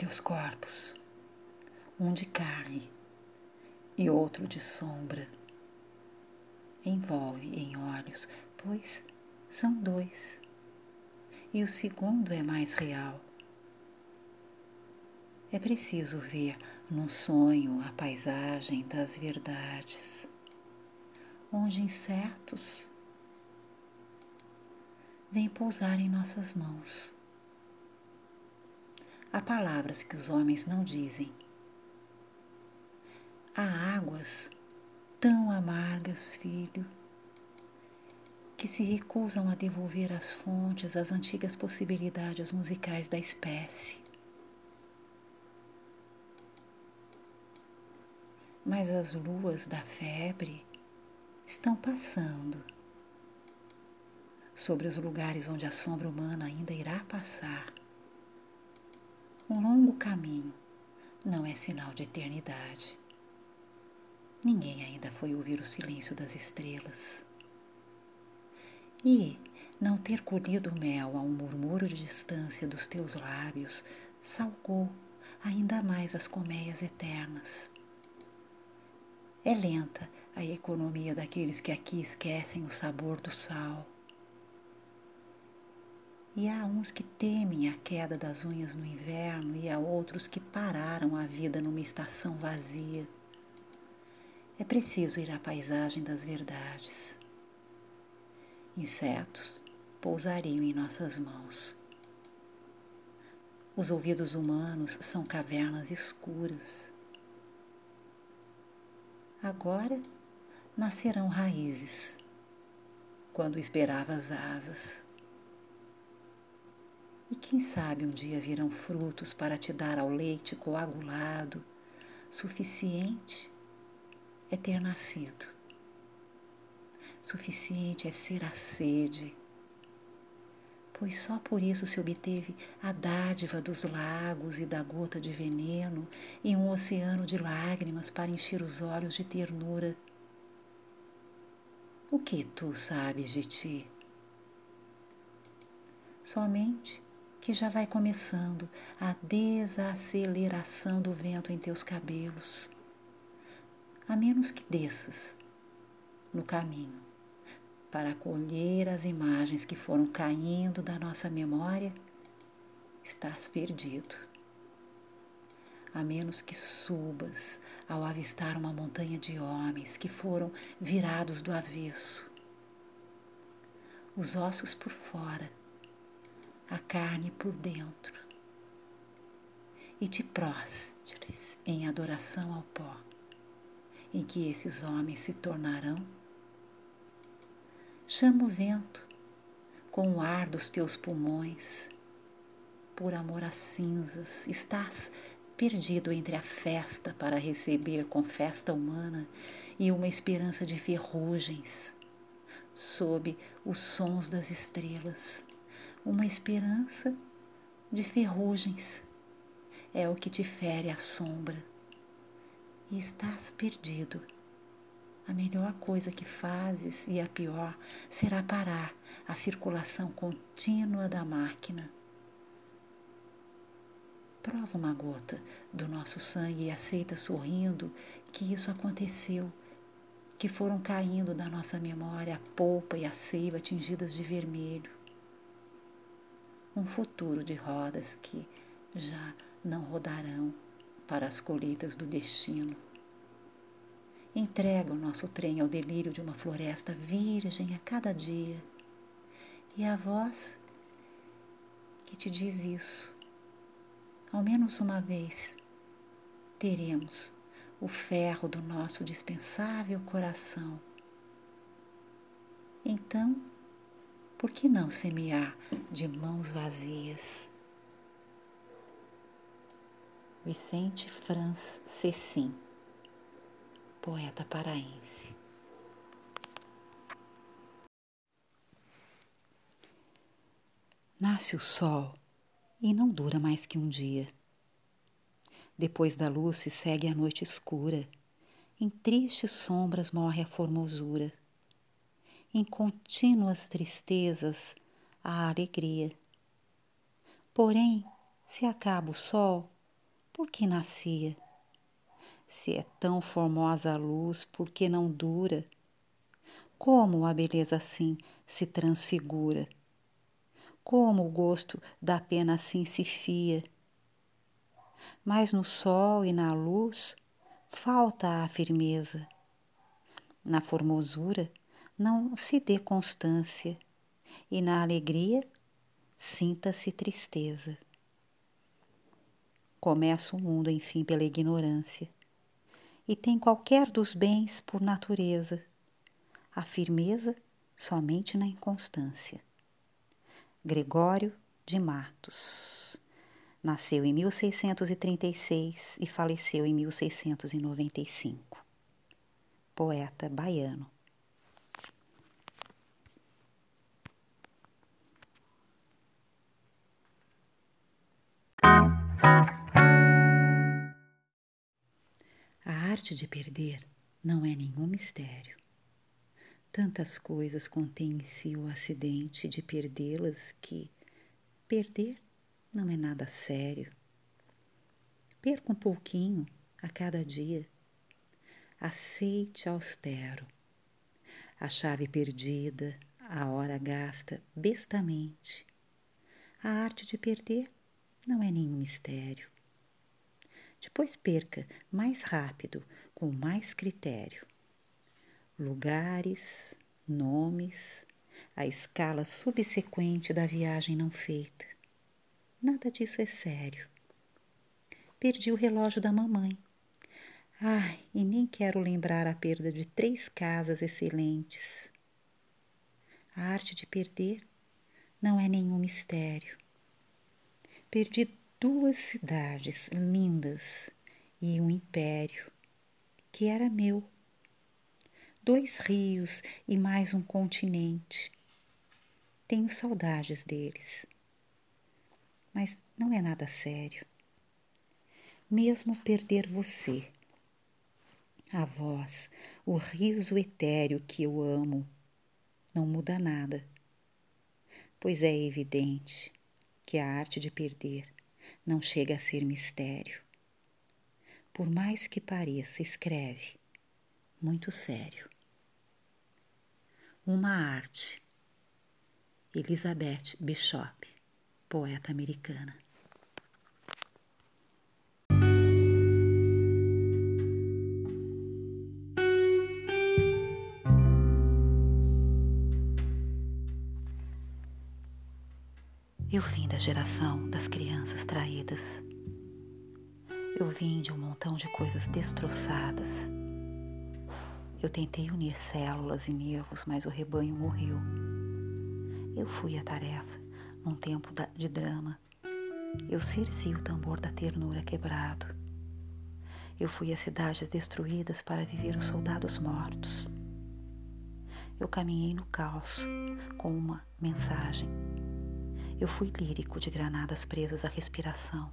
teus corpos, um de carne e outro de sombra. Envolve em olhos, pois são dois, e o segundo é mais real. É preciso ver num sonho a paisagem das verdades, onde incertos vêm pousar em nossas mãos. Há palavras que os homens não dizem. Há águas tão amargas, filho, que se recusam a devolver às fontes as antigas possibilidades musicais da espécie. Mas as luas da febre estão passando sobre os lugares onde a sombra humana ainda irá passar. Um longo caminho não é sinal de eternidade. Ninguém ainda foi ouvir o silêncio das estrelas. E não ter colhido mel a um murmúrio de distância dos teus lábios salgou ainda mais as colmeias eternas. É lenta a economia daqueles que aqui esquecem o sabor do sal. E há uns que temem a queda das unhas no inverno, e há outros que pararam a vida numa estação vazia. É preciso ir à paisagem das verdades. Insetos pousariam em nossas mãos. Os ouvidos humanos são cavernas escuras Agora nascerão raízes, quando esperavas asas. E quem sabe um dia virão frutos para te dar ao leite coagulado, suficiente é ter nascido. Suficiente é ser a sede pois só por isso se obteve a dádiva dos lagos e da gota de veneno e um oceano de lágrimas para encher os olhos de ternura. O que tu sabes de ti? Somente que já vai começando a desaceleração do vento em teus cabelos, a menos que desças no caminho para colher as imagens que foram caindo da nossa memória, estás perdido. A menos que subas ao avistar uma montanha de homens que foram virados do avesso, os ossos por fora, a carne por dentro, e te prostres em adoração ao pó, em que esses homens se tornarão Chama o vento com o ar dos teus pulmões. Por amor às cinzas, estás perdido entre a festa para receber com festa humana e uma esperança de ferrugens, sob os sons das estrelas. Uma esperança de ferrugens é o que te fere a sombra e estás perdido a melhor coisa que fazes e a pior será parar a circulação contínua da máquina. Prova uma gota do nosso sangue e aceita sorrindo que isso aconteceu, que foram caindo da nossa memória a polpa e a seiva tingidas de vermelho. Um futuro de rodas que já não rodarão para as colheitas do destino entrega o nosso trem ao delírio de uma floresta virgem a cada dia. E a voz que te diz isso, ao menos uma vez, teremos o ferro do nosso dispensável coração. Então, por que não semear de mãos vazias? Vicente Franz Cecim poeta paraense. Nasce o sol e não dura mais que um dia. Depois da luz se segue a noite escura, em tristes sombras morre a formosura, em contínuas tristezas a alegria. Porém, se acaba o sol, por que nascia? Se é tão formosa a luz, por que não dura? Como a beleza assim se transfigura? Como o gosto da pena assim se fia? Mas no sol e na luz falta a firmeza. Na formosura não se dê constância, e na alegria sinta-se tristeza. Começa o mundo, enfim, pela ignorância, e tem qualquer dos bens por natureza, a firmeza somente na inconstância. Gregório de Matos nasceu em 1636 e faleceu em 1695. Poeta baiano. Arte de perder não é nenhum mistério. Tantas coisas contém em si o acidente de perdê-las que perder não é nada sério. Perca um pouquinho a cada dia. Aceite austero. A chave perdida, a hora gasta bestamente. A arte de perder não é nenhum mistério. Depois perca mais rápido, com mais critério. Lugares, nomes, a escala subsequente da viagem não feita. Nada disso é sério. Perdi o relógio da mamãe. Ai, e nem quero lembrar a perda de três casas excelentes. A arte de perder não é nenhum mistério. Perdi duas cidades lindas e um império que era meu. Dois rios e mais um continente. Tenho saudades deles. Mas não é nada sério. Mesmo perder você, a voz, o riso etéreo que eu amo, não muda nada, pois é evidente que a arte de perder não chega a ser mistério. Por mais que pareça, escreve, muito sério. Uma arte. Elizabeth Bishop, poeta americana. Geração das crianças traídas. Eu vim de um montão de coisas destroçadas. Eu tentei unir células e nervos, mas o rebanho morreu. Eu fui a tarefa num tempo de drama. Eu cerci o tambor da ternura quebrado. Eu fui às cidades destruídas para viver os soldados mortos. Eu caminhei no caos com uma mensagem eu fui lírico de granadas presas à respiração.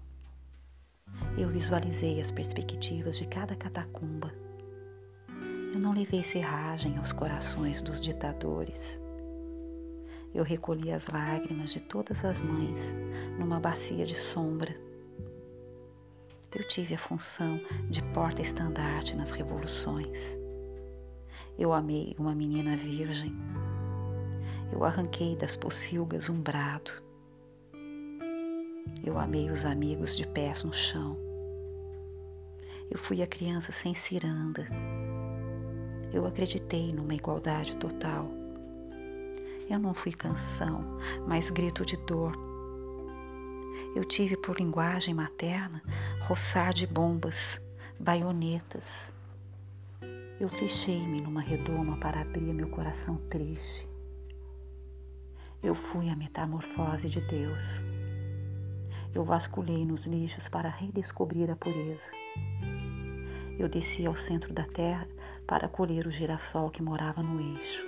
Eu visualizei as perspectivas de cada catacumba. Eu não levei serragem aos corações dos ditadores. Eu recolhi as lágrimas de todas as mães numa bacia de sombra. Eu tive a função de porta-estandarte nas revoluções. Eu amei uma menina virgem. Eu arranquei das pocilgas um brado. Eu amei os amigos de pés no chão. Eu fui a criança sem ciranda. Eu acreditei numa igualdade total. Eu não fui canção, mas grito de dor. Eu tive por linguagem materna roçar de bombas, baionetas. Eu fechei-me numa redoma para abrir meu coração triste. Eu fui a metamorfose de Deus eu vasculhei nos lixos para redescobrir a pureza. Eu desci ao centro da terra para colher o girassol que morava no eixo.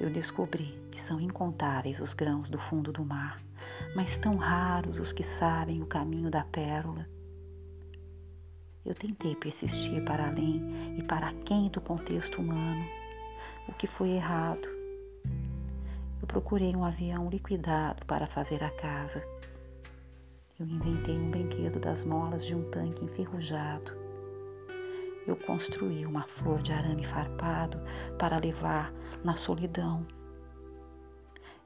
Eu descobri que são incontáveis os grãos do fundo do mar, mas tão raros os que sabem o caminho da pérola. Eu tentei persistir para além e para quem do contexto humano, o que foi errado eu procurei um avião liquidado para fazer a casa. Eu inventei um brinquedo das molas de um tanque enferrujado. Eu construí uma flor de arame farpado para levar na solidão.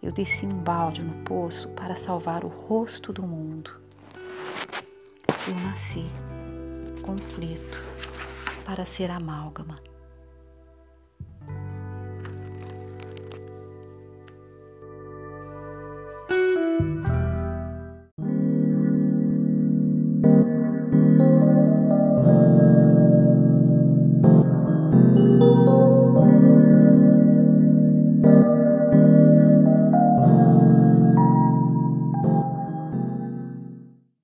Eu desci um balde no poço para salvar o rosto do mundo. Eu nasci conflito para ser amálgama